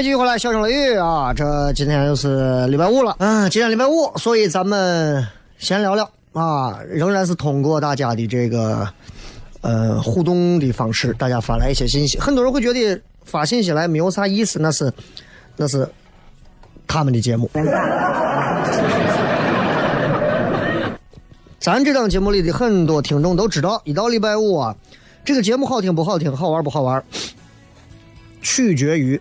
位继续回来，笑声雷雨啊！这今天又是礼拜五了，嗯，今天礼拜五，所以咱们闲聊聊啊，仍然是通过大家的这个呃互动的方式，大家发来一些信息。很多人会觉得发信息来没有啥意思，那是那是他们的节目。咱这档节目里的很多听众都知道，一到礼拜五啊，这个节目好听不好听，好玩不好玩，取决于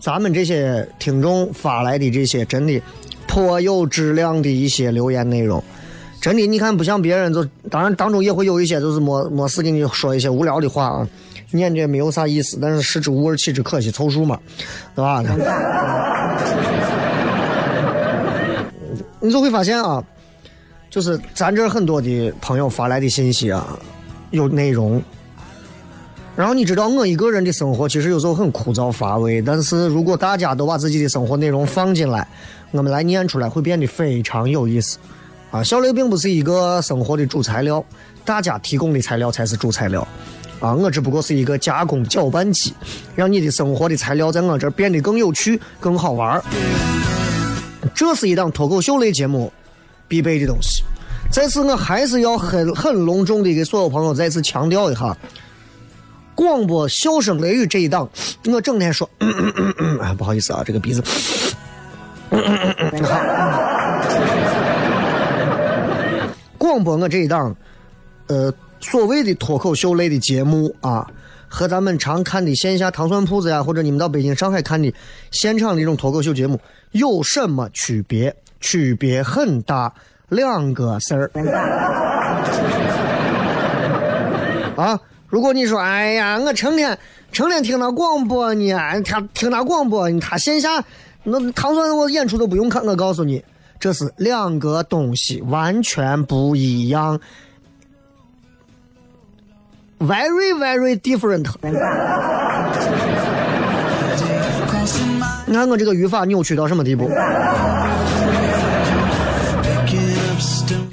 咱们这些听众发来的这些真的颇有质量的一些留言内容。真的，你看不像别人，就当然当中也会有一些就是没没事给你说一些无聊的话啊，念着没有啥意思，但是食之无味，弃之可惜，凑数嘛，对吧？你就会发现啊。就是咱这很多的朋友发来的信息啊，有内容。然后你知道我一个人的生活其实有时候很枯燥乏味，但是如果大家都把自己的生活内容放进来，我们来念出来会变得非常有意思。啊，小雷并不是一个生活的主材料，大家提供的材料才是主材料。啊，我只不过是一个加工搅拌机，让你的生活的材料在我这儿变得更有趣、更好玩。这是一档脱口秀类节目。必备的东西。再次，我还是要很很隆重的给所有朋友再次强调一下：广播笑声雷雨这一档，我整天说，啊，不好意思啊，这个鼻子。广播我这一档，呃，所谓的脱口秀类的节目啊，和咱们常看的线下糖蒜铺子呀，或者你们到北京、上海看的现场的这种脱口秀节目有什么区别？区别很大，两个事儿。啊，如果你说，哎呀，我成天成天听他广播呢，他听他广播，他线下那唐僧我演出都不用看，我告诉你，这是两个东西，完全不一样，very very different。你看我这个语法扭曲到什么地步？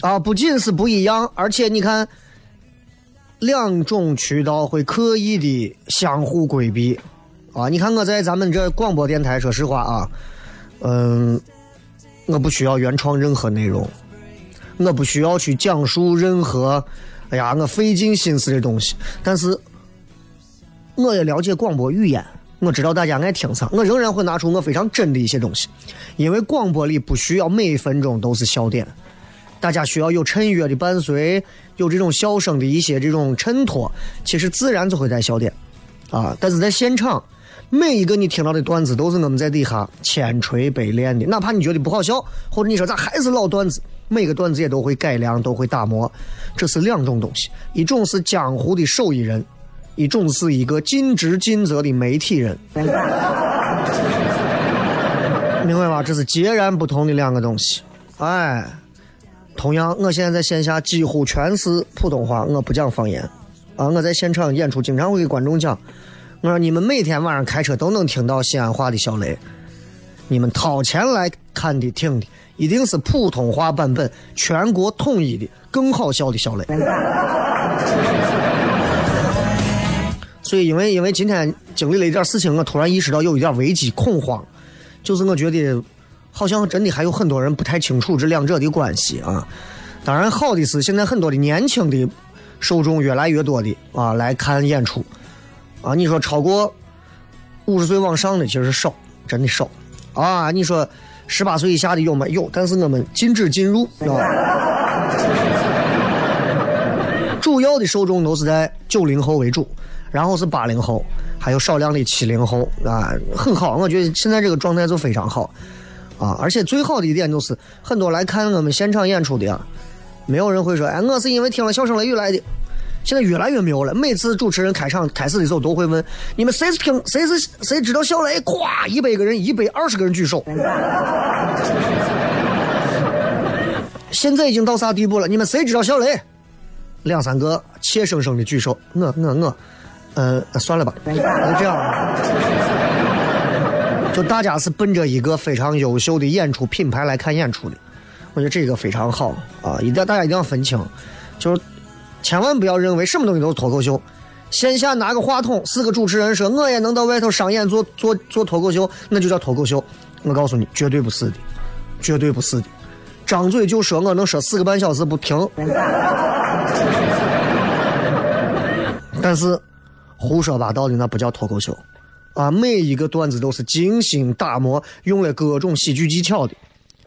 啊，不仅是不一样，而且你看，两种渠道会刻意的相互规避。啊，你看我在咱们这广播电台，说实话啊，嗯，我不需要原创任何内容，我不需要去讲述任何，哎呀，我费尽心思的东西。但是，我也了解广播语言，我知道大家爱听啥，我仍然会拿出我非常真的一些东西，因为广播里不需要每分钟都是笑点。大家需要有衬乐的伴随，有这种笑声的一些这种衬托，其实自然就会带笑点。啊，但是在现场，每一个你听到的段子都是我们在底下千锤百炼的，哪怕你觉得不好笑，或者你说咋还是老段子，每个段子也都会改良，都会打磨，这是两种东西，一种是江湖的手艺人，一种是一个尽职尽责的媒体人。明白吧？这是截然不同的两个东西。哎，同样，我现在在线下几乎全是普通话，我不讲方言。啊，我在现场演出，经常会给观众讲，我说你们每天晚上开车都能听到西安话的小雷，你们掏钱来看的听的，一定是普通话版本，全国统一的更好笑的小雷。所以，因为因为今天经历了一点事情，我突然意识到有一点危机恐慌。就是我觉得，好像真的还有很多人不太清楚这两者的关系啊。当然，好的是现在很多的年轻的受众越来越多的啊来看演出啊。你说超过五十岁往上的其实少，真的少啊。你说十八岁以下的有吗？有，但是我们禁止进入啊。主要的受众都是在九零后为主，然后是八零后。还有少量的七零后啊，很好，我觉得现在这个状态就非常好啊！而且最好的一点就是，很多来看我们现场演出的啊，没有人会说，哎，我是因为听了《笑声雷雨》来的。现在越来越没有了，每次主持人开场开始的时候都会问，你们谁是听，谁是谁知道小雷？咵，一百个人，一百二十个人举手。现在已经到啥地步了？你们谁知道小雷？两三个怯生生的举手，我我我。呃，算了吧，就这样。就大家是奔着一个非常优秀的演出品牌来看演出的，我觉得这个非常好啊！一定大家一定要分清，就是千万不要认为什么东西都是脱口秀。线下拿个话筒，四个主持人说我也能到外头商演做做做脱口秀，那就叫脱口秀。我告诉你，绝对不是的，绝对不是的。张嘴就说我能说四个半小时不停，但是。胡说八道的那不叫脱口秀，啊，每一个段子都是精心打磨，用了各种喜剧技巧的，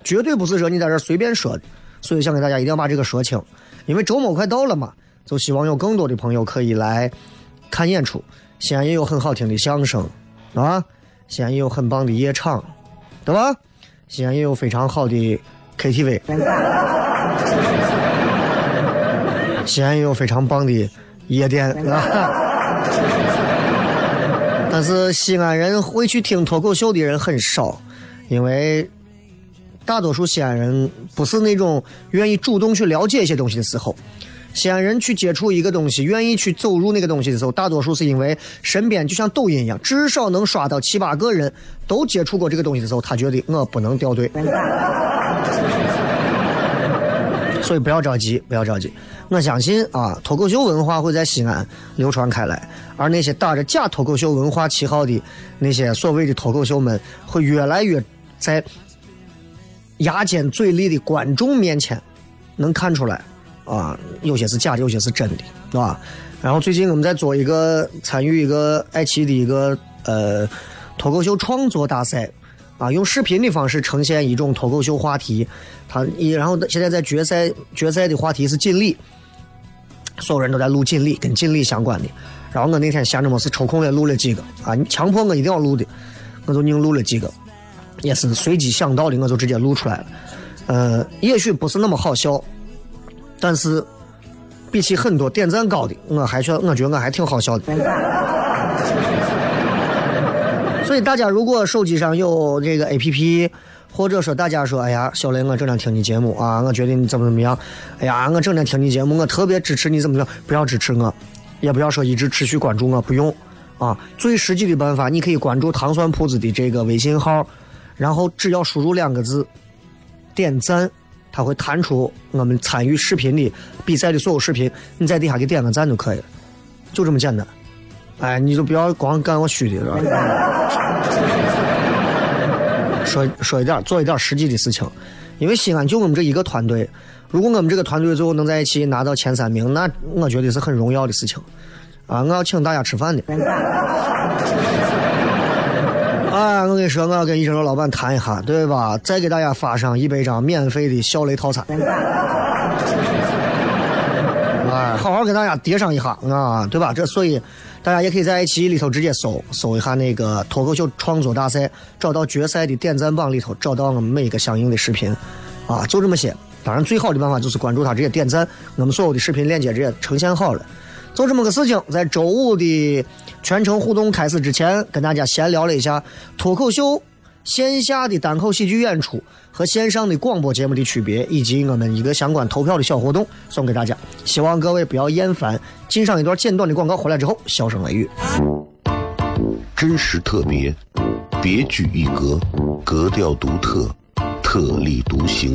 绝对不是说你在这随便说的。所以想给大家一定要把这个说清，因为周末快到了嘛，就希望有更多的朋友可以来看演出。西安也有很好听的相声，啊，西安也有很棒的夜场，对吧？西安也有非常好的 KTV，西安也有非常棒的夜店，啊。但是西安人会去听脱口秀的人很少，因为大多数西安人不是那种愿意主动去了解一些东西的时候。西安人去接触一个东西，愿意去走入那个东西的时候，大多数是因为身边就像抖音一样，至少能刷到七八个人都接触过这个东西的时候，他觉得我不能掉队。所以不要着急，不要着急。我相信啊，脱口秀文化会在西安流传开来，而那些打着假脱口秀文化旗号的那些所谓的脱口秀们，会越来越在牙尖嘴利的观众面前能看出来啊，有些是假的，有些是真的，是吧？然后最近我们在做一个参与一个爱奇艺的一个呃脱口秀创作大赛。啊，用视频的方式呈现一种脱口秀话题，他一然后现在在决赛决赛的话题是锦鲤，所有人都在录锦鲤，跟锦鲤相关的。然后我那天闲着没事抽空也录了几个啊，强迫我一定要录的，我就硬录了几个，也是随机想到的，我就直接录出来了。呃，也许不是那么好笑，但是比起很多点赞高的，我还觉我觉得我还挺好笑的。所以大家如果手机上有这个 A P P，或者说大家说，哎呀，小雷，我整天听你节目啊，我觉得你怎么怎么样，哎呀，我整天听你节目，我特别支持你怎么怎么样，不要支持我，也不要说一直持续关注我，不用啊。最实际的办法，你可以关注糖蒜铺子的这个微信号，然后只要输入两个字“点赞”，它会弹出我们参与视频的比赛的所有视频，你在底下给点个赞就可以了，就这么简单。哎，你就不要光干我虚的，是吧？说说一点，做一点实际的事情。因为西安就我们这一个团队，如果我们这个团队最后能在一起拿到前三名，那我觉得是很荣耀的事情。啊，我要请大家吃饭的。哎，我跟你说，我要跟医生楼老板谈一下，对吧？再给大家发上一百张免费的小雷套餐。好好给大家叠上一下啊，对吧？这所以大家也可以在爱奇艺里头直接搜搜一下那个脱口秀创作大赛，找到决赛的点赞榜里头，找到我们每一个相应的视频啊，就这么些。当然，最好的办法就是关注他，直接点赞，我们所有的视频链接直接呈现好了。就这么个事情，在周五的全程互动开始之前，跟大家闲聊了一下脱口秀线下的单口喜剧演出和线上的广播节目的区别，以及我们一个相关投票的小活动送给大家。希望各位不要厌烦。进上一段简短的广告，回来之后，笑声雷雨，真实特别，别具一格，格调独特，特立独行，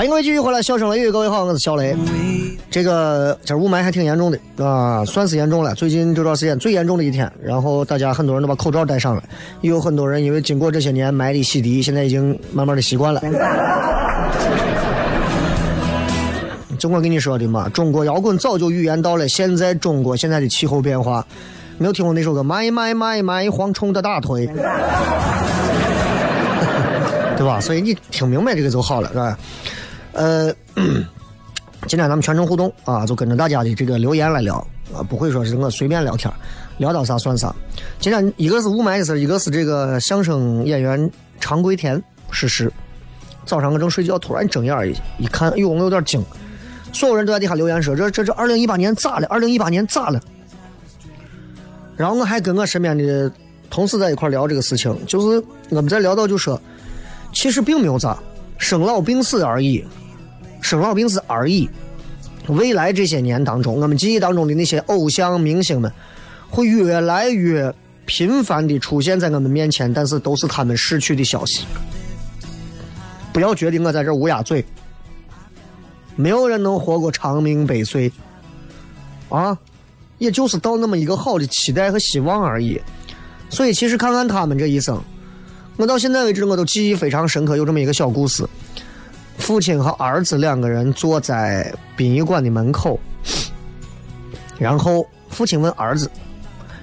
欢迎各位继续回来，笑声雷雨，各位好，我是小雷。这个今儿雾霾还挺严重的啊，算是严重了。最近这段时间最严重的一天，然后大家很多人都把口罩戴上了，也有很多人因为经过这些年霾的洗涤，现在已经慢慢的习惯了。就我跟你说的嘛，中国摇滚早就预言到了现在中国现在的气候变化。没有听过那首歌《卖卖卖卖蝗虫的大腿》，对吧？所以你听明白这个就好了，是吧？呃，今天咱们全程互动啊，就跟着大家的这个留言来聊啊，不会说是我随便聊天，聊到啥算啥。今天一个是雾霾的事一个是这个相声演员常贵田逝世。早上我正睡觉，突然睁眼一一看，哎呦，我有点惊。所有人都在底下留言说：“这这这，二零一八年咋了？二零一八年咋了？”然后我还跟我身边的同事在一块聊这个事情，就是我们在聊到就说，其实并没有咋，生老病死而已，生老病死而已。未来这些年当中，我们记忆当中的那些偶像明星们，会越来越频繁的出现在我们面前，但是都是他们逝去的消息。不要觉得我在这乌鸦嘴，没有人能活过长命百岁，啊。也就是到那么一个好的期待和希望而已，所以其实看看他们这一生，我到现在为止我都记忆非常深刻。有这么一个小故事：父亲和儿子两个人坐在殡仪馆的门口，然后父亲问儿子：“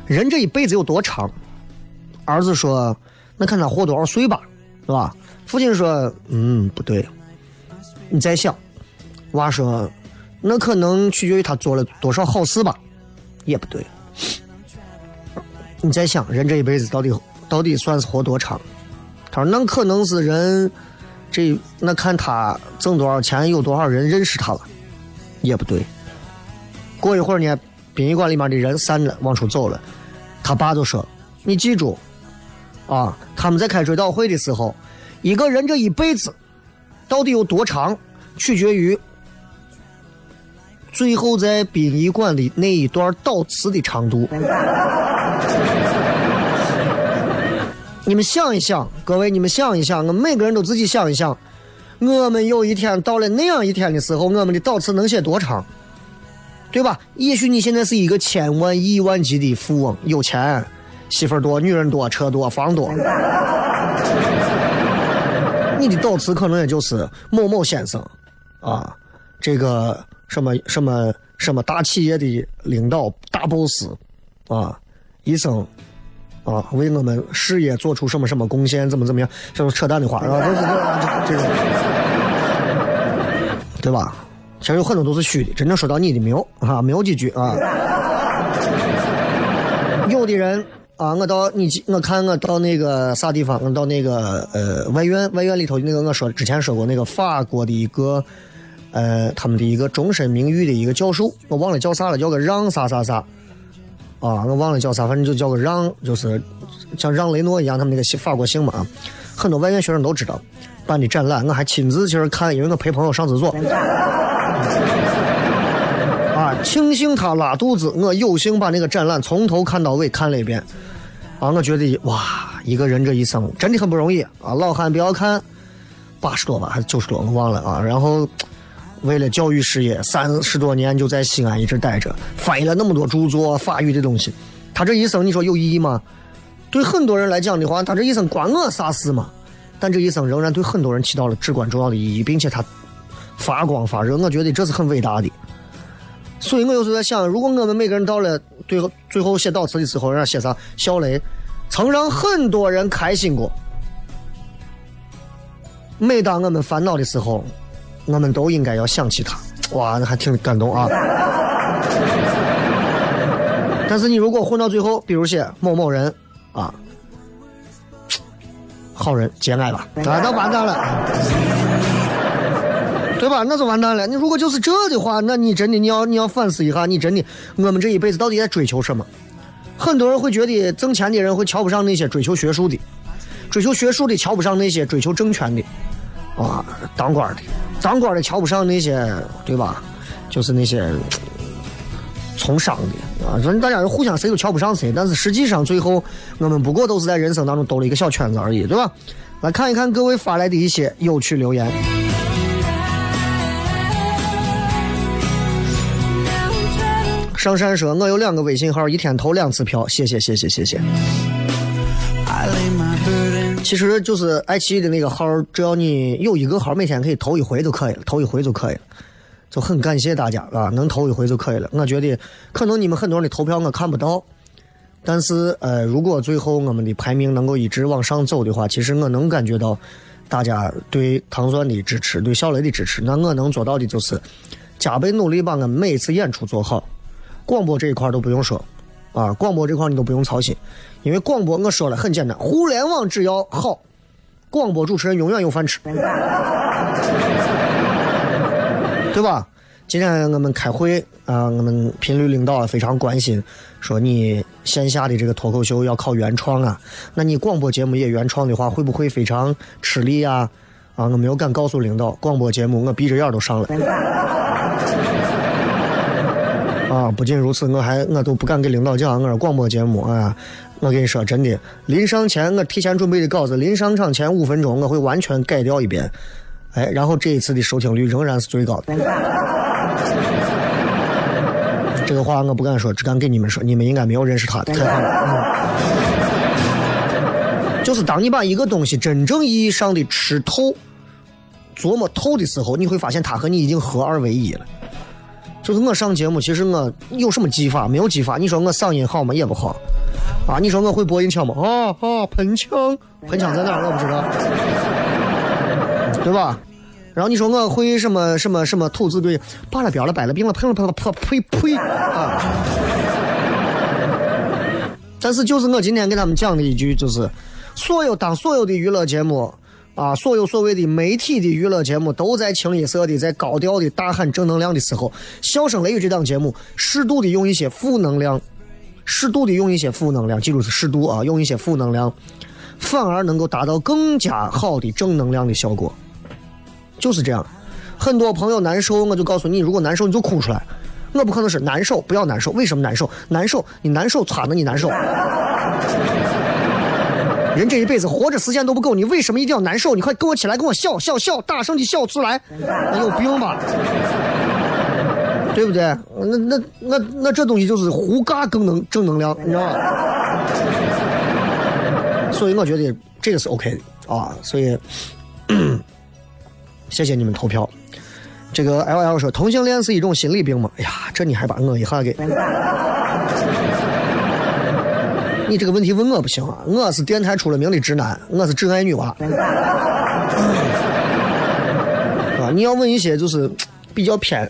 人这一辈子有多长？”儿子说：“那看他活多少岁吧，是吧？”父亲说：“嗯，不对，你再想。”娃说：“那可能取决于他做了多少好事吧。”也不对，你在想人这一辈子到底到底算是活多长？他说那可能是人这那看他挣多少钱，有多少人认识他了。也不对，过一会儿呢，殡仪馆里面的人散了，往出走了，他爸就说：“你记住啊，他们在开追悼会的时候，一个人这一辈子到底有多长，取决于。”最后在殡仪馆的那一段悼词的长度，你们想一想，各位，你们想一想，我们每个人都自己想一想，我们有一天到了那样一天的时候，我们的悼词能写多长，对吧？也许你现在是一个千万亿万级的富翁，有钱，媳妇多、女人多、车多、房多。你的导词可能也就是某某先生，啊，这个什么什么什么大企业的领导、大 boss，啊，一生啊为我们事业做出什么什么贡献，怎么怎么样，这种扯淡的话，是吧？都是这这个，对吧？其实有很多都是虚的，真正说到你的没有啊，没有几句啊。有的人。啊，我到你，我看我到那个啥地方，我到那个呃外院，外院里头那个我说之前说过那个法国的一个呃他们的一个终身名誉的一个教授，我忘了叫啥了，叫个让啥啥啥，啊，我忘了叫啥，反正就叫个让，就是像让雷诺一样，他们那个姓法国姓嘛，很多外院学生都知道办的展览，我还亲自去看，因为我陪朋友上厕所。啊庆幸他拉肚子，我有幸把那个展览从头看到尾看了一遍。啊，我觉得哇，一个人这一生真的很不容易啊！老汉不要看八十多吧，还是九十多，我忘了啊。然后为了教育事业，三十多年就在西安一直待着，翻译了那么多著作，法语的东西。他这一生，你说有意义吗？对很多人来讲的话，他这一生关我啥事嘛？但这一生仍然对很多人起到了至关重要的意义，并且他发光发热，我觉得这是很伟大的。所以我有时候在想，如果我们每个人到了最后最后写悼词的时候，让写啥？小雷曾让很多人开心过。每当我们烦恼的时候，我们都应该要想起他。哇，那还挺感动啊！但是你如果混到最后，比如写某某人啊，好人节哀吧，那那完蛋了。对吧？那就完蛋了。你如果就是这的话，那你真的你要你要反思一下，你真的我们这一辈子到底在追求什么？很多人会觉得挣钱的人会瞧不上那些追求学术的，追求学术的瞧不上那些追求政权的，啊，当官的，当官的瞧不上那些，对吧？就是那些从商的啊，正大家互相谁都瞧不上谁，但是实际上最后我们不过都是在人生当中兜了一个小圈子而已，对吧？来看一看各位发来的一些有趣留言。上山说：“我有两个微信号，一天投两次票，谢谢谢谢谢谢。其实就是爱奇艺的那个号，只要你有一个号，每天可以投一回就可以了，投一回就可以了，就很感谢大家啊，能投一回就可以了。我觉得可能你们很多人的投票我看不到，但是呃，如果最后我们的排名能够一直往上走的话，其实我能感觉到大家对糖酸的支持，对小雷的支持。那我能做到的就是加倍努力，把我们每一次演出做好。”广播这一块都不用说，啊，广播这块你都不用操心，因为广播我说了很简单，互联网只要好，广播主持人永远有饭吃，对吧？今天我们开会啊，我们频率领导非常关心，说你线下的这个脱口秀要考原创啊，那你广播节目也原创的话，会不会非常吃力呀？啊，我没有敢告诉领导，广播节目我闭着眼都上了。啊！不仅如此，我还我都不敢给领导讲，我说广播节目啊，我跟你说真的，临上前我提前准备的稿子，临上场前五分钟我会完全改掉一遍，哎，然后这一次的收听率仍然是最高的。这个话我不敢说，只敢给你们说，你们应该没有认识他，太好了。就是当你把一个东西真正意义上的吃透、琢磨透的时候，你会发现它和你已经合二为一了。就是我上节目，其实我有什么技法？没有技法。你说我嗓音好吗？也不好。啊，你说我会播音腔吗？啊啊，喷枪，喷枪在哪儿？我不知道，对吧？然后你说我会什么什么什么吐字对，扒了边了，摆了病了，喷了喷了呸呸呸啊！但是就是我今天给他们讲的一句，就是所有当所有的娱乐节目。啊，所有所谓的媒体的娱乐节目都在清一色的在高调的大喊正能量的时候，笑声雷雨这档节目适度的用一些负能量，适度的用一些负能量，记住是适度啊，用一些负能量，反而能够达到更加好的正能量的效果，就是这样。很多朋友难受，我就告诉你，如果难受你就哭出来，我不可能是难受，不要难受，为什么难受？难受，你难受，惨的你难受。人这一辈子活着时间都不够，你为什么一定要难受？你快跟我起来，跟我笑笑笑，大声的笑出来！你有病吧？对不对？那那那那这东西就是胡嘎更能正能量，你知道吗？所以我觉得这个是 OK 的啊，所以谢谢你们投票。这个 L L 说同性恋是一种心理病吗？哎呀，这你还把我一下给，你这个问题问我不行啊！我是电台出了名的直男，我是挚爱女娃。啊，你要问一些就是比较偏，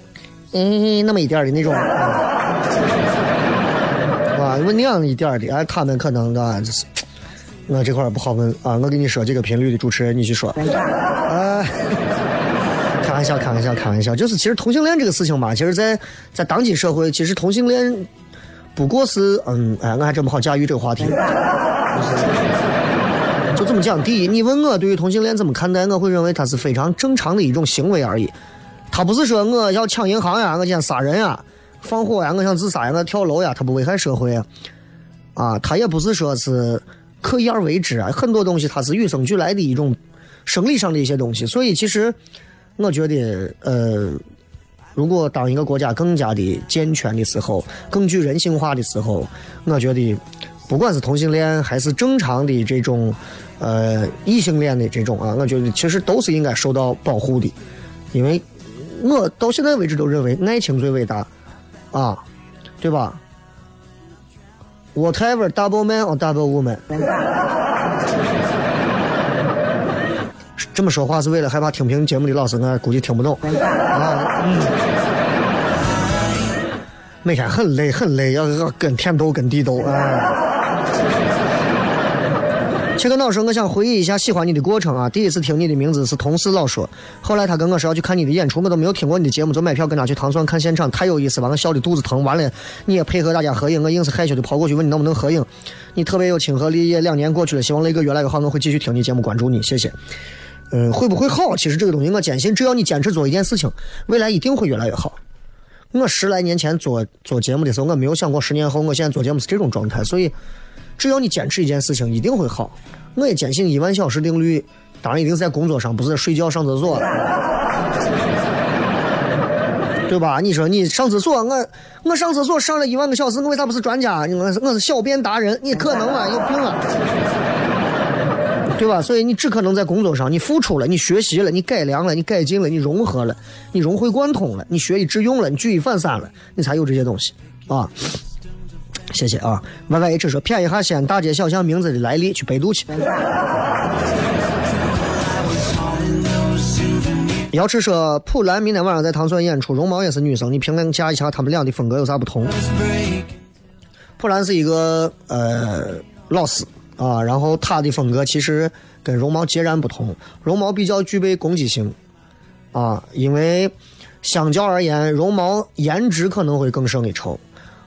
嗯，那么一点的那种，啊，问那样一点的，哎，他们可能啊就是。我这块不好问啊！我跟你说，这个频率的主持人，你去说。啊，开玩笑，开玩笑，开玩笑。就是其实同性恋这个事情吧，其实，在在当今社会，其实同性恋不过是嗯，哎，我还真不好驾驭这个话题。就这么讲，第一，你问我对于同性恋怎么看待，我会认为它是非常正常的一种行为而已。他不是说我要抢银行呀，我想杀人呀，放火呀，我想自杀呀，我跳楼呀，他不危害社会啊。啊，他也不是说是。刻意而为之啊，很多东西它是与生俱来的一种生理上的一些东西，所以其实我觉得，呃，如果当一个国家更加的健全的时候，更具人性化的时候，我觉得不管是同性恋还是正常的这种呃异性恋的这种啊，我觉得其实都是应该受到保护的，因为我到现在为止都认为爱情最伟大啊，对吧？Whatever double man or double woman，这么说话是为了害怕听评节目的老师，我估计听不懂。啊，嗯，每天很累很累，要要跟天斗跟地斗啊。切个脑说，我想回忆一下喜欢你的过程啊！第一次听你的名字是同事老说，后来他跟我说要去看你的演出，我都没有听过你的节目，就买票跟他去糖蒜看现场，太有意思了，我笑的肚子疼。完了，你也配合大家合影，我硬是害羞的跑过去问你能不能合影。你特别有亲和力，也两年过去了，希望雷哥越来越好，我会继续听你节目，关注你，谢谢。嗯，会不会好？其实这个东西我坚信，只要你坚持做一件事情，未来一定会越来越好。我十来年前做做节目的时候，我没有想过十年后我现在做节目是这种状态，所以。只要你坚持一件事情，一定会好。我也坚信一万小时定律，当然一定是在工作上，不是在睡觉上厕所，对吧？你说你上厕所，我我上厕所上了一万个小时，我为啥不是专家？我是我是小便达人，你可能吗？有病啊，对吧？所以你只可能在工作上，你付出了，你学习了，你改良了，你改进了，你融合了，你融会贯通了，你学以致用了，你举一反三了，你才有这些东西啊。谢谢啊！Y Y H 说，骗一下西安大街小巷名字的来历，去百度去。瑶池说，普兰明天晚上在唐村演出，容貌也是女生，你评价一下他们俩的风格有啥不同？普兰是一个呃老师啊，然后她的风格其实跟绒毛截然不同，绒毛比较具备攻击性啊，因为相较而言，绒毛颜值可能会更胜一筹。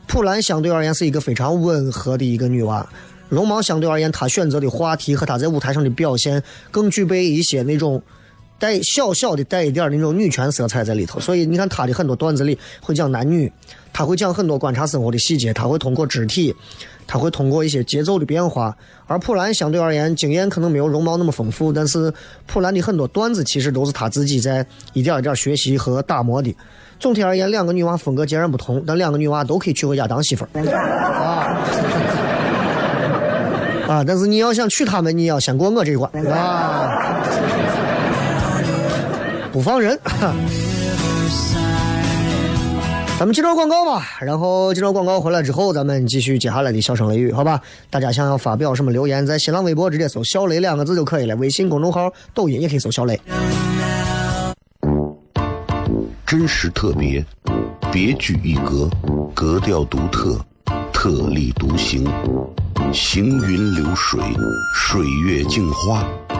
普兰相对而言是一个非常温和的一个女娃，绒毛相对而言，她选择的话题和她在舞台上的表现更具备一些那种带小小的带一点那种女权色彩在里头。所以你看他的很多段子里会讲男女，他会讲很多观察生活的细节，他会通过肢体，他会通过一些节奏的变化。而普兰相对而言经验可能没有容貌那么丰富，但是普兰的很多段子其实都是他自己在一点一点学习和打磨的。总体而言，两个女娃风格截然不同，但两个女娃都可以娶回家当媳妇儿。啊，啊！但是你要想娶她们，你要先过我这一关啊！不放人。咱们接着广告吧，然后接着广告回来之后，咱们继续接下来的笑声雷雨，好吧？大家想要发表什么留言，在新浪微博直接搜“小雷”两个字就可以了，微信公众号、抖音也可以搜“小雷”。真实特别，别具一格，格调独特，特立独行，行云流水，水月镜花，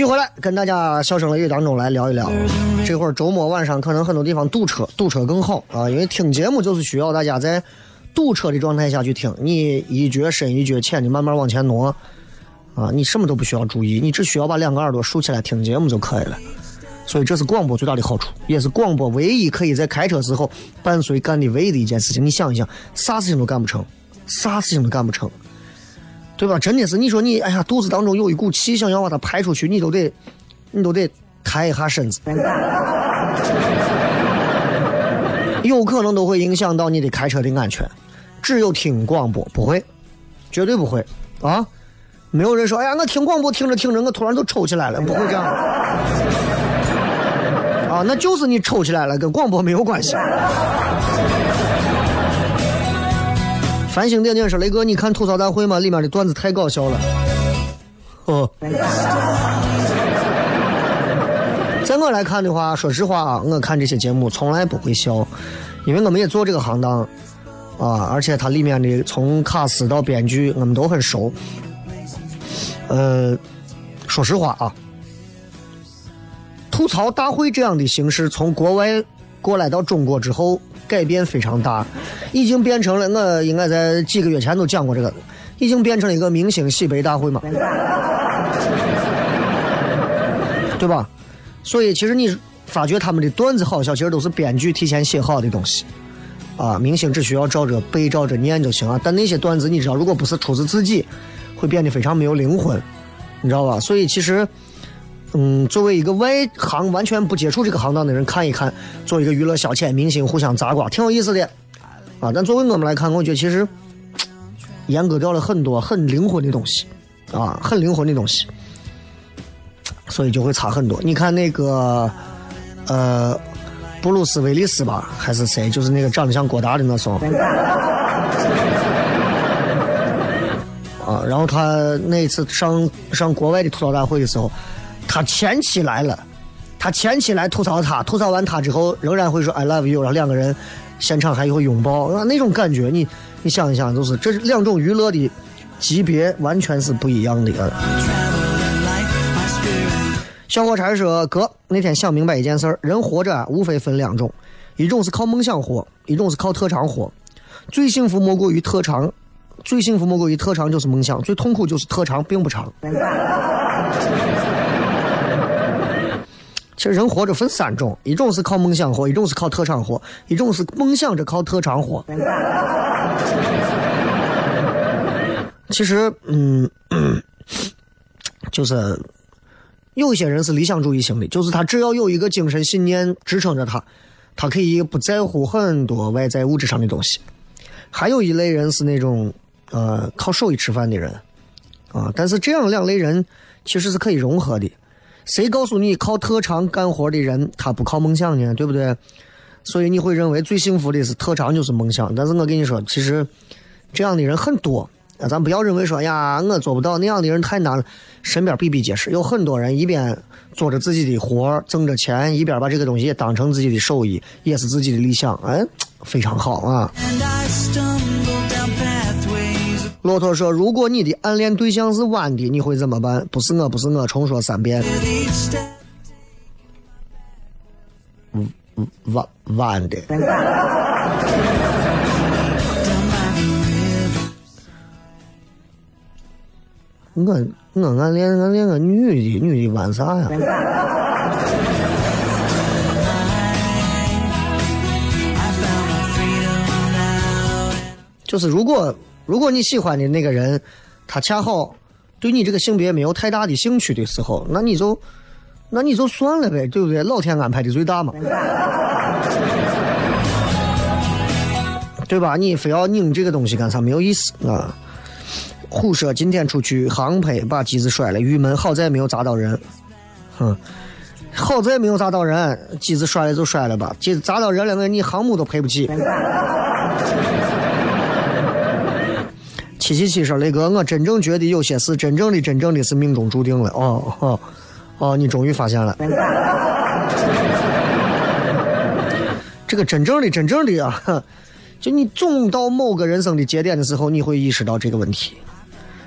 续回来跟大家笑声雷雨当中来聊一聊。这会儿周末晚上可能很多地方堵车，堵车更好啊，因为听节目就是需要大家在堵车的状态下去听，你一脚深一脚浅的慢慢往前挪啊，你什么都不需要注意，你只需要把两个耳朵竖起来听节目就可以了。所以这是广播最大的好处，也是广播唯一可以在开车时候伴随干的唯一的一件事情。你想一想，啥事情都干不成，啥事情都干不成，对吧？真的是，你说你，哎呀，肚子当中有一股气想要把它排出去，你都得，你都得抬一下身子，有可能都会影响到你的开车的安全。只有听广播不会，绝对不会啊！没有人说，哎呀，我听广播听着听着，我突然就抽起来了，不会这样。啊，那就是你抽起来了，跟广播没有关系。繁星点点说：“雷哥，你看吐槽大会吗？里面的段子太搞笑了。”哦，在我来看的话，说实话啊，我看这些节目从来不会笑，因为我们也做这个行当啊，而且它里面的从卡司到编剧，我们都很熟。呃，说实话啊，吐槽大会这样的形式从国外过来到中国之后，改变非常大，已经变成了我应该在几个月前都讲过这个，已经变成了一个明星洗白大会嘛，对吧？所以其实你发觉他们的段子好笑，其实都是编剧提前写好的东西。啊，明星只需要照着背、照着念就行了。但那些段子，你知道，如果不是出自自己，会变得非常没有灵魂，你知道吧？所以其实，嗯，作为一个外行、完全不接触这个行当的人看一看，做一个娱乐消遣，明星互相砸瓜，挺有意思的。啊，但作为我们来看，我觉得其实阉割掉了很多很灵魂的东西，啊，很灵魂的东西，所以就会差很多。你看那个，呃。布鲁斯·威利斯吧，还是谁？就是那个长得像郭达的那怂。啊，然后他那次上上国外的吐槽大会的时候，他前妻来了，他前妻来吐槽他，吐槽完他之后，仍然会说 “I love you”，然后两个人现场还会拥抱，啊，那种感觉，你你想一想，就是这是两种娱乐的级别完全是不一样的。啊小火柴说：“哥，那天想明白一件事儿，人活着啊，无非分两种，一种是靠梦想活，一种是靠特长活。最幸福莫过于特长，最幸福莫过于特长就是梦想，最痛苦就是特长并不长。其实人活着分三种，一种是靠梦想活，一种是靠特长活，一种是梦想着靠特长活。其实，嗯，就是有一些人是理想主义型的，就是他只要有一个精神信念支撑着他，他可以不在乎很多外在物质上的东西。还有一类人是那种呃靠手艺吃饭的人啊，但是这样两类人其实是可以融合的。谁告诉你靠特长干活的人他不靠梦想呢？对不对？所以你会认为最幸福的是特长就是梦想，但是我跟你说，其实这样的人很多。啊，咱不要认为说呀，我做不到那样的人太难了。身边比比皆是，有很多人一边做着自己的活挣着钱，一边把这个东西当成自己的手艺，也是自己的理想。哎，非常好啊！骆驼说：“如果你的暗恋对象是弯的，你会怎么办？不是我，不是我，重说三遍。弯弯的。我我暗恋暗恋个女的，女的弯啥呀？就是如果如果你喜欢的那个人，他恰好对你这个性别没有太大的兴趣的时候，那你就那你就算了呗，对不对？老天安排的最大嘛，对吧？你非要拧这个东西干啥？没有意思啊！虎说今天出去航拍，把机子摔了，郁闷，好在没有砸到人。哼，好在没有砸到人，机子摔了就摔了吧，机子砸到人了，那你航母都赔不起。七七七说：“雷哥，我真正觉得有些事，真正的、真正的是命中注定了。哦哦哦，你终于发现了，这个真正的、真正的啊，就你总到某个人生的节点的时候，你会意识到这个问题，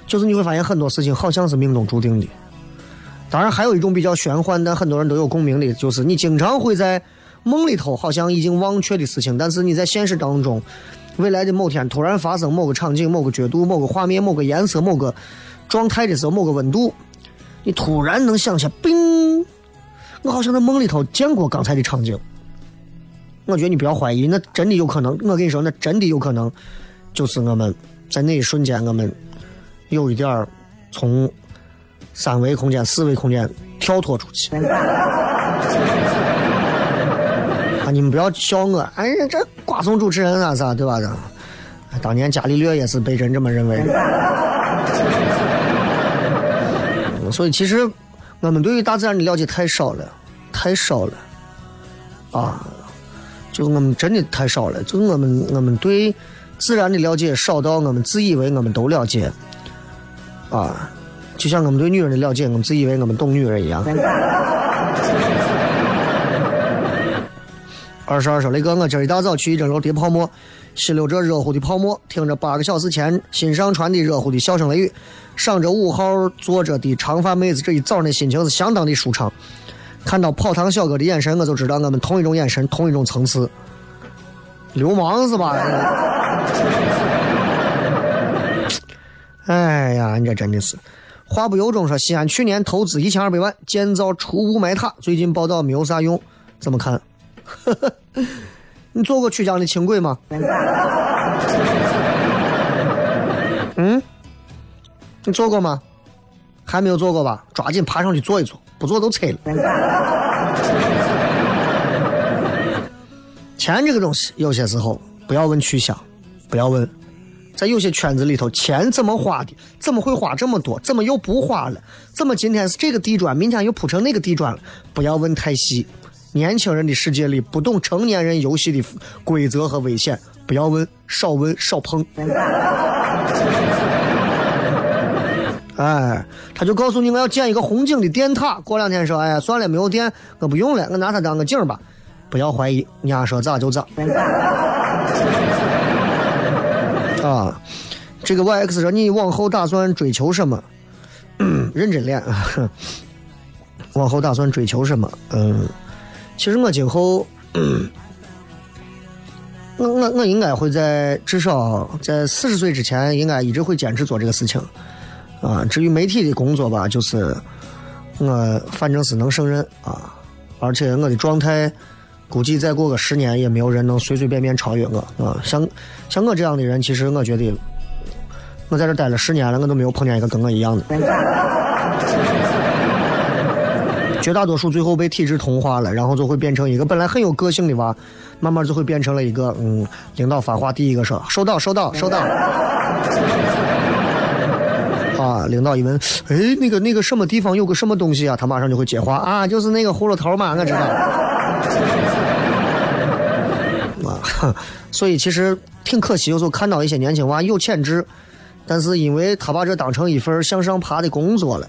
就是你会发现很多事情好像是命中注定的。当然，还有一种比较玄幻，但很多人都有共鸣的，就是你经常会在梦里头好像已经忘却的事情，但是你在现实当中。”未来的某天突然发生某个场景、某个角度、某个画面、某个颜色、某个状态的时候，某个温度，你突然能想起，冰，我好像在梦里头见过刚才的场景。我觉得你不要怀疑，那真的有可能。我跟你说，那真的有可能，就是我们在那一瞬间，我们有一点儿从三维空间、四维空间跳脱出去。你们不要笑我，哎呀，这瓜怂主持人啊，啥对吧？这当年伽利略也是被人这么认为。所以其实我们对于大自然的了解太少了，太少了啊！就我们真的太少了，就我们我们对自然的了解少到我们自以为我们都了解啊！就像我们对女人的了解，我们自以为我们懂女人一样。二十二说：“雷哥，我今儿一大早去一整楼叠泡沫，吸溜着热乎的泡沫，听着八个小时前新上传的热乎的笑声雷雨，赏着五号坐着的长发妹子，这一早上的心情是相当的舒畅。看到跑堂小哥的眼神，我就知道我们同一种眼神，同一种层次。流氓是吧？哎呀，你这真的是。话不由衷说，西安去年投资一千二百万建造储物霾塔，最近报道没有啥用，怎么看？” 呵呵，你坐过曲江的轻轨吗？嗯，你坐过吗？还没有坐过吧？抓紧爬上去坐一坐，不坐都拆了。钱这个东西，有些时候不要问去向，不要问，在有些圈子里头，钱怎么花的？怎么会花这么多？怎么又不花了？怎么今天是这个地砖，明天又铺成那个地砖了？不要问太细。年轻人的世界里不懂成年人游戏的规则和危险，不要问，少问少碰。哎，他就告诉你我要建一个红警的电塔。过两天说，哎呀，算了，没有电，我不用了，我拿它当个景吧。不要怀疑，人家说咋就咋。啊，这个 Y X 说你往后打算追求什么？认真练。往后打算追求什么？嗯。其实我今后，我我我应该会在至少在四十岁之前，应该一直会坚持做这个事情。啊，至于媒体的工作吧，就是我反正是能胜任啊，而且我的状态，估计再过个十年，也没有人能随随便便超越我啊。像像我这样的人，其实我觉得，我在这待了十年了，我都没有碰见一个跟我一样的。绝大多数最后被体制同化了，然后就会变成一个本来很有个性的娃，慢慢就会变成了一个嗯，领导发话第一个说收到收到收到，啊，领导一问，哎，那个那个什么地方有个什么东西啊，他马上就会接话啊，就是那个葫芦头嘛，我知道。啊，所以其实挺可惜，有时候看到一些年轻娃有潜质，但是因为他把这当成一份向上爬的工作了。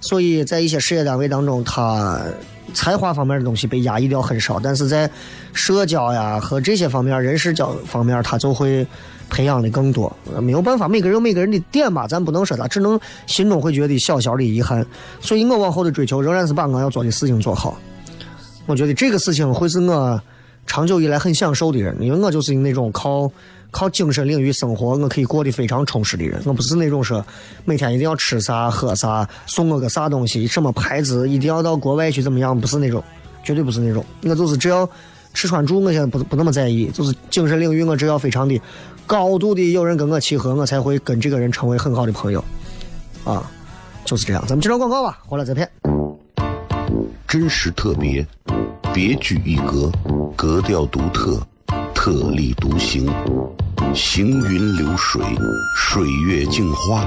所以在一些事业单位当中，他才华方面的东西被压抑掉很少，但是在社交呀和这些方面、人事交方面，他就会培养的更多。没有办法，每个人有每个人的点吧，咱不能说他，只能心中会觉得小小的遗憾。所以我往后的追求仍然是把我要做的事情做好。我觉得这个事情会是我长久以来很享受的人，因为我就是那种靠靠精神领域生活，我可以过得非常充实的人。我不是那种说每天一定要吃啥喝啥，送我个啥东西，什么牌子一定要到国外去怎么样，不是那种，绝对不是那种。我就是只要吃穿住，我现在不不那么在意，就是精神领域我只要非常的高度的有人跟我契合，我才会跟这个人成为很好的朋友。啊，就是这样。咱们接着广告吧，回来再片。真实特别，别具一格，格调独特，特立独行，行云流水，水月镜花，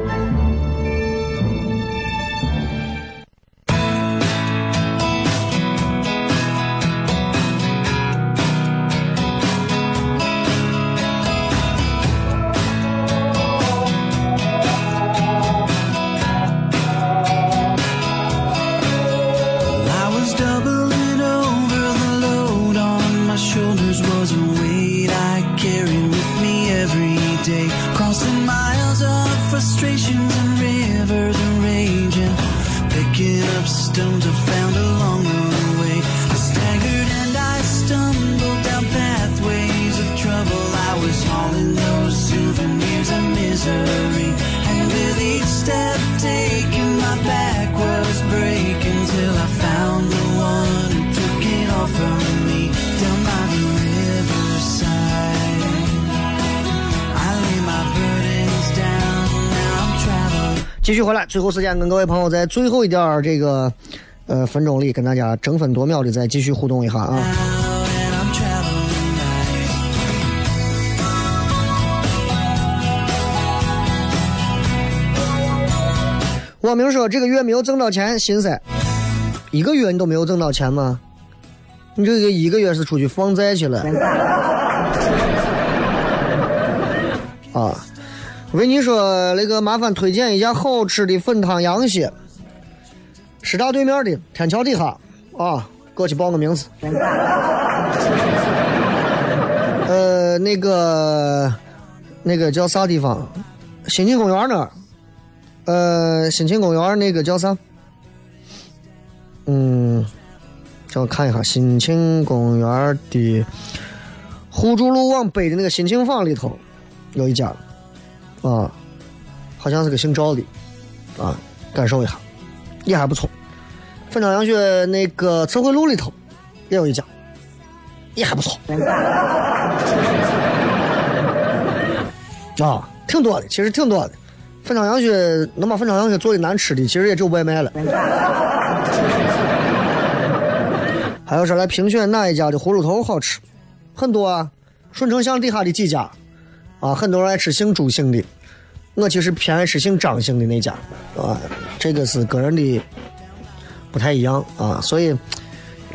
续回来，最后时间跟各位朋友在最后一点儿这个呃分钟里跟大家争分夺秒的再继续互动一下啊。网民说这个月没有挣到钱，心塞。一个月你都没有挣到钱吗？你这个一个月是出去放债去了。啊，维尼说那个麻烦推荐一家好吃的粉汤羊血，师大对面的天桥底下啊，过去报个名字。呃，那个那个叫啥地方？新庆公园那儿。呃，新庆公园那个叫啥？嗯，叫我看一下新庆公园的互助路往北的那个新庆坊里头有一家，啊，好像是个姓赵的，啊，感受一下，也还不错。粉汤羊血那个测绘路里头也有一家，也还不错。啊，挺多的，其实挺多的。粉汤羊血能把粉汤羊血做的难吃的，其实也只有外卖了。还有说来评选哪一家的葫芦头好吃，很多啊。顺城巷底下的几家，啊，很多人爱吃姓朱姓的，我其实偏爱吃姓张姓的那家，啊，这个是个人的不太一样啊。所以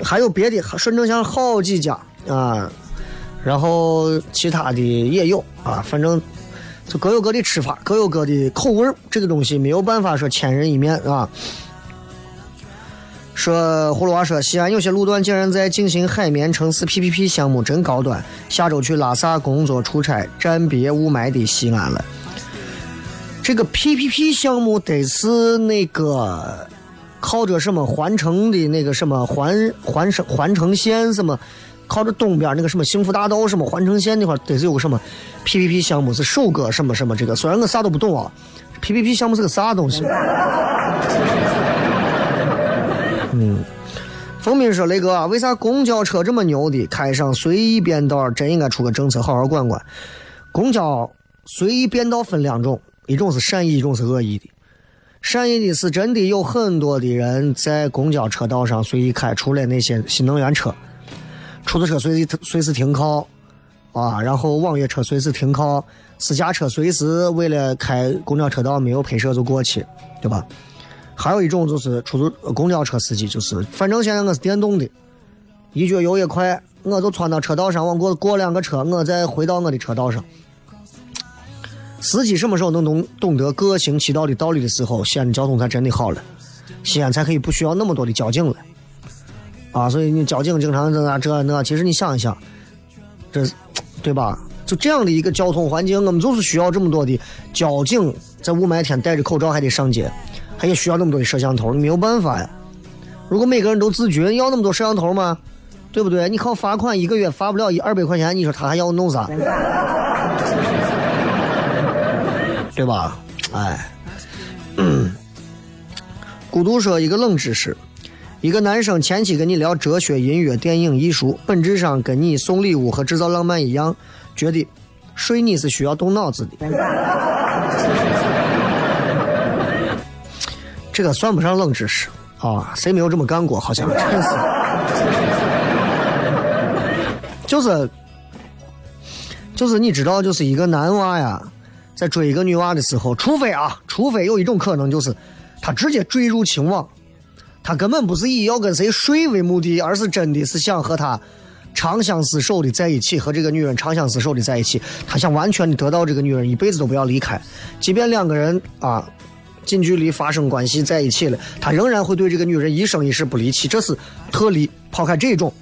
还有别的，顺城巷好几家啊，然后其他的也有啊，反正。就各有各的吃法，各有各的口味，这个东西没有办法说千人一面啊。说葫芦娃说，西安有些路段竟然在进行海绵城市 PPP 项目，真高端。下周去拉萨工作出差，暂别雾霾的西安了。这个 PPP 项目得是那个靠着什么环城的那个什么环环城环城线什么靠着东边那个什么幸福大道什么环城线那块得是有个什么 PPP 项目是首个什么什么这个，虽然我啥都不懂啊，PPP 项目是个啥东西？嗯，风鸣说雷哥，为啥公交车这么牛的，开上随意变道，真应该出个政策好好管管。公交随意变道分两种，一种是善意，一种是恶意的。善意的是真的有很多的人在公交车道上随意开，除了那些新能源车，出租车随时随时停靠，啊，然后网约车随时停靠，私家车随时为了开公交车道没有拍摄就过去，对吧？还有一种就是出租公交车司机，就是反正现在我是电动的，一脚油也快，我就窜到车道上往过过两个车，我再回到我的车道上。司机什么时候能懂懂得各行其道的道理的时候，西安的交通才真的好了，西安才可以不需要那么多的交警了。啊，所以你交警经常这那这那，其实你想一想，这对吧？就这样的一个交通环境，我们就是需要这么多的交警在雾霾天戴着口罩还得上街，还也需要那么多的摄像头，你没有办法呀。如果每个人都自觉，要那么多摄像头吗？对不对？你靠罚款一个月罚不了一二百块钱，你说他还要弄啥？对吧？哎，孤独说一个冷知识：一个男生前期跟你聊哲学、音乐、电影、艺术，本质上跟你送礼物和制造浪漫一样，觉得睡你是需要动脑子的。这个算不上冷知识啊，谁没有这么干过？好像 真是，就是就是你知道，就是一个男娃呀。在追一个女娃的时候，除非啊，除非有一种可能就是，他直接坠入情网，他根本不是以要跟谁睡为目的，而是真的是想和他长相厮守的在一起，和这个女人长相厮守的在一起，他想完全的得到这个女人，一辈子都不要离开，即便两个人啊近距离发生关系在一起了，他仍然会对这个女人一生一世不离弃，这是特例。抛开这种，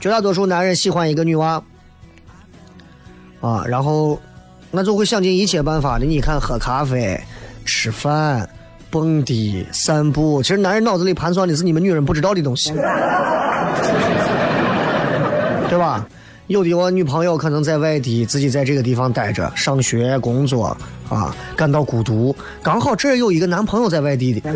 绝大多数男人喜欢一个女娃啊，然后。那就会想尽一切办法的，你看，喝咖啡、吃饭、蹦迪、散步，其实男人脑子里盘算的是你们女人不知道的东西，对吧？有的我女朋友可能在外地，自己在这个地方待着，上学、工作啊，感到孤独。刚好这儿有一个男朋友在外地的，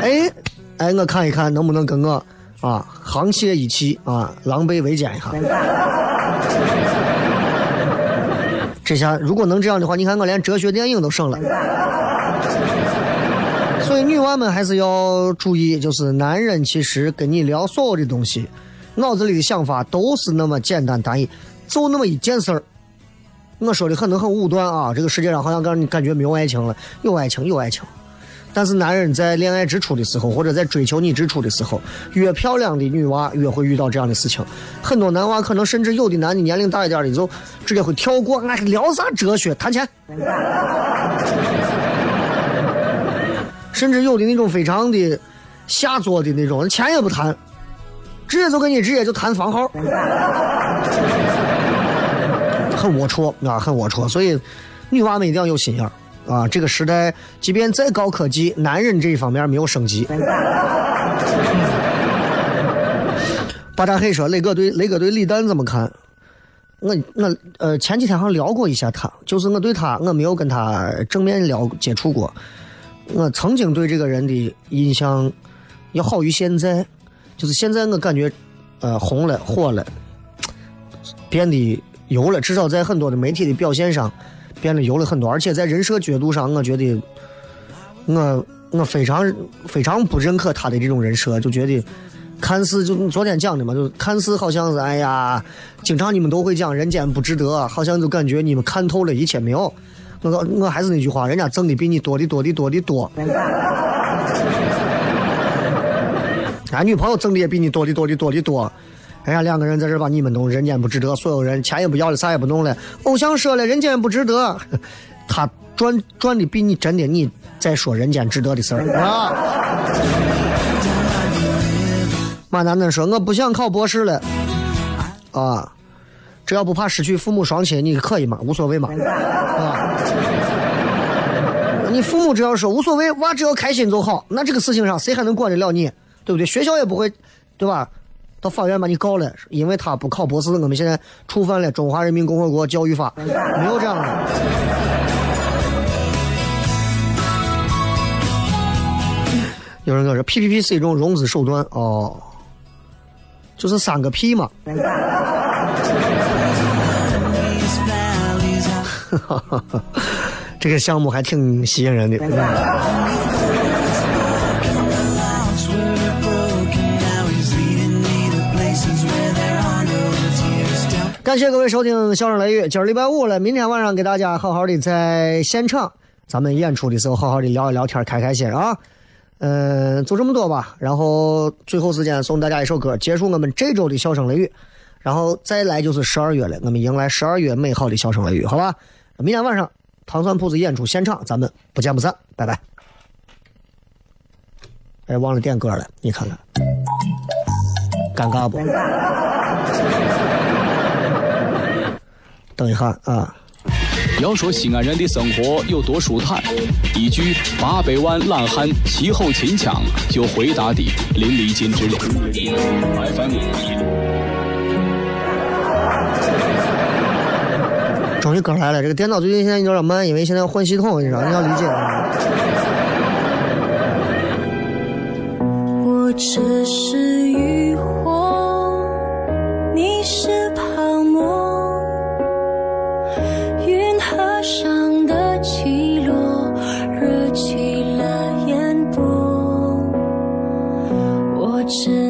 哎哎，我看一看能不能跟我啊沆瀣一气啊，狼狈为奸一下。这下如果能这样的话，你看我连哲学电影都省了。所以女娃们还是要注意，就是男人其实跟你聊所有的东西，脑子里的想法都是那么简单单一，就那么一件事儿。我说的可能很武断啊，这个世界上好像让你感觉没有爱情了，有爱情有爱情。但是男人在恋爱之初的时候，或者在追求你之初的时候，越漂亮的女娃越会遇到这样的事情。很多男娃可能甚至有的男的年龄大一点的就直接会跳过，俺聊啥哲学，谈钱。甚至有的那种非常的下作的那种，钱也不谈，直接就跟你直接就谈房号，很龌龊啊，很龌龊。所以女娃们一定要有心眼儿。啊，这个时代，即便再高科技，男人这一方面没有升级。巴扎黑说：“雷哥对雷哥对李诞怎么看？我我呃前几天好像聊过一下他，就是我对他我没有跟他正面聊接触过。我曾经对这个人的印象要好于现在，就是现在我感觉呃红了火了，变得油了，至少在很多的媒体的表现上。”变得油了很多，而且在人设角度上，我觉得我我非常非常不认可他的这种人设，就觉得看似就昨天讲的嘛，就看似好像是哎呀，经常你们都会讲人间不值得，好像就感觉你们看透了一切没有。我我还是那句话，人家挣的比你多的多的多的多。俺女朋友挣的也比你多的多的多的多。哎呀，两个人在这把你们弄，人间不值得。所有人钱也不要了，啥也不弄了。偶像说了，人间不值得。他赚赚的比你真的，你再说人间值得的事儿啊。马楠楠说：“我不想考博士了。”啊，只要不怕失去父母双亲，你可以吗？无所谓嘛。啊，你父母只要说无所谓，娃只要开心就好。那这个事情上谁还能管得了你？对不对？学校也不会，对吧？到法院把你告了，因为他不考博士，我们现在触犯了中华人民共和国教育法，没有这样的。有人跟我说 PPP 是一种融资手段哦，就是三个 P 嘛。These valleys are 这个项目还挺吸引人的。感谢各位收听《笑声雷雨》，今儿礼拜五了，明天晚上给大家好好的在现场，咱们演出的时候好好的聊一聊天，开开心啊。嗯，就这么多吧。然后最后时间送大家一首歌，结束我们这周的笑声雷雨。然后再来就是十二月了，我们迎来十二月美好的笑声雷雨，好吧？明天晚上糖蒜铺子演出现场，咱们不见不散，拜拜。哎，忘了点歌了，你看看，尴尬不？等一下啊。要说西安人的生活有多舒坦，一句八百万懒汉气候勤强就回答的淋漓尽致了。终于歌来了，这个电脑最近现在有点慢，因为现在要换系统，你知道，你要理解啊。我只是渔火，你是是